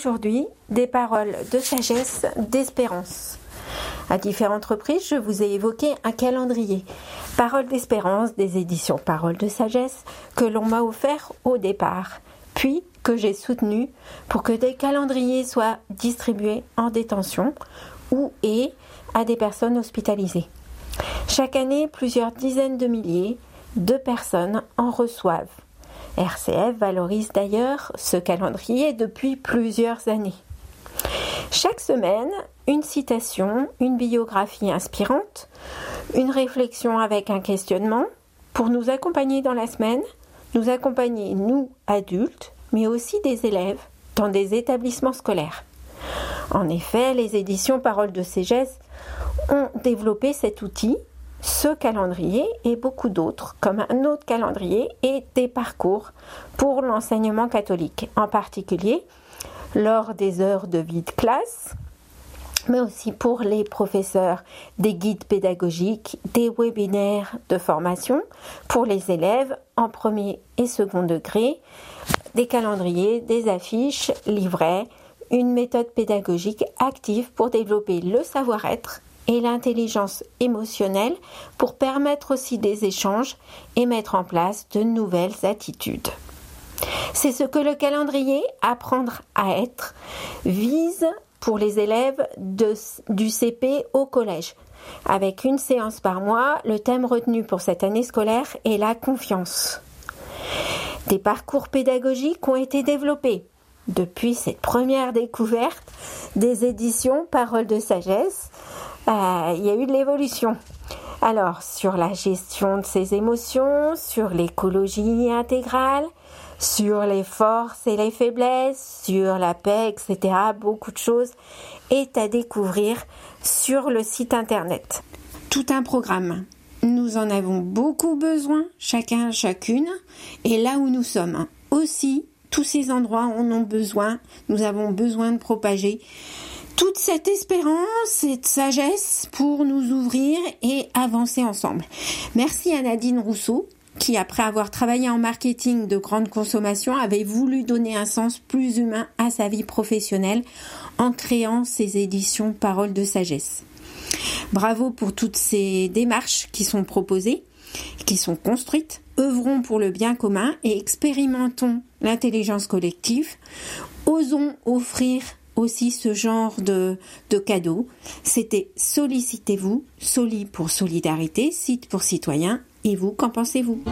Aujourd'hui, des paroles de sagesse, d'espérance. À différentes reprises, je vous ai évoqué un calendrier, Paroles d'espérance des éditions Paroles de sagesse, que l'on m'a offert au départ, puis que j'ai soutenu pour que des calendriers soient distribués en détention ou et à des personnes hospitalisées. Chaque année, plusieurs dizaines de milliers de personnes en reçoivent. RCF valorise d'ailleurs ce calendrier depuis plusieurs années. Chaque semaine, une citation, une biographie inspirante, une réflexion avec un questionnement pour nous accompagner dans la semaine, nous accompagner, nous, adultes, mais aussi des élèves dans des établissements scolaires. En effet, les éditions Paroles de Ségesse ont développé cet outil, ce calendrier et beaucoup d'autres, comme un autre calendrier et des parcours pour l'enseignement catholique, en particulier lors des heures de vie de classe, mais aussi pour les professeurs des guides pédagogiques, des webinaires de formation, pour les élèves en premier et second degré, des calendriers, des affiches, livrets, une méthode pédagogique active pour développer le savoir-être et l'intelligence émotionnelle pour permettre aussi des échanges et mettre en place de nouvelles attitudes. C'est ce que le calendrier Apprendre à être vise pour les élèves du CP au collège. Avec une séance par mois, le thème retenu pour cette année scolaire est la confiance. Des parcours pédagogiques ont été développés depuis cette première découverte des éditions Paroles de sagesse. Euh, il y a eu de l'évolution. Alors, sur la gestion de ses émotions, sur l'écologie intégrale, sur les forces et les faiblesses, sur la paix, etc. Beaucoup de choses est à découvrir sur le site internet. Tout un programme. Nous en avons beaucoup besoin, chacun, chacune, et là où nous sommes. Aussi, tous ces endroits en ont besoin. Nous avons besoin de propager toute cette espérance, cette sagesse pour nous ouvrir et avancer ensemble. Merci à Nadine Rousseau qui, après avoir travaillé en marketing de grande consommation, avait voulu donner un sens plus humain à sa vie professionnelle en créant ses éditions Paroles de sagesse. Bravo pour toutes ces démarches qui sont proposées, qui sont construites. Œuvrons pour le bien commun et expérimentons l'intelligence collective. Osons offrir aussi ce genre de, de cadeaux. C'était Sollicitez-vous, Soli pour solidarité, Site pour citoyens et vous, qu'en pensez-vous?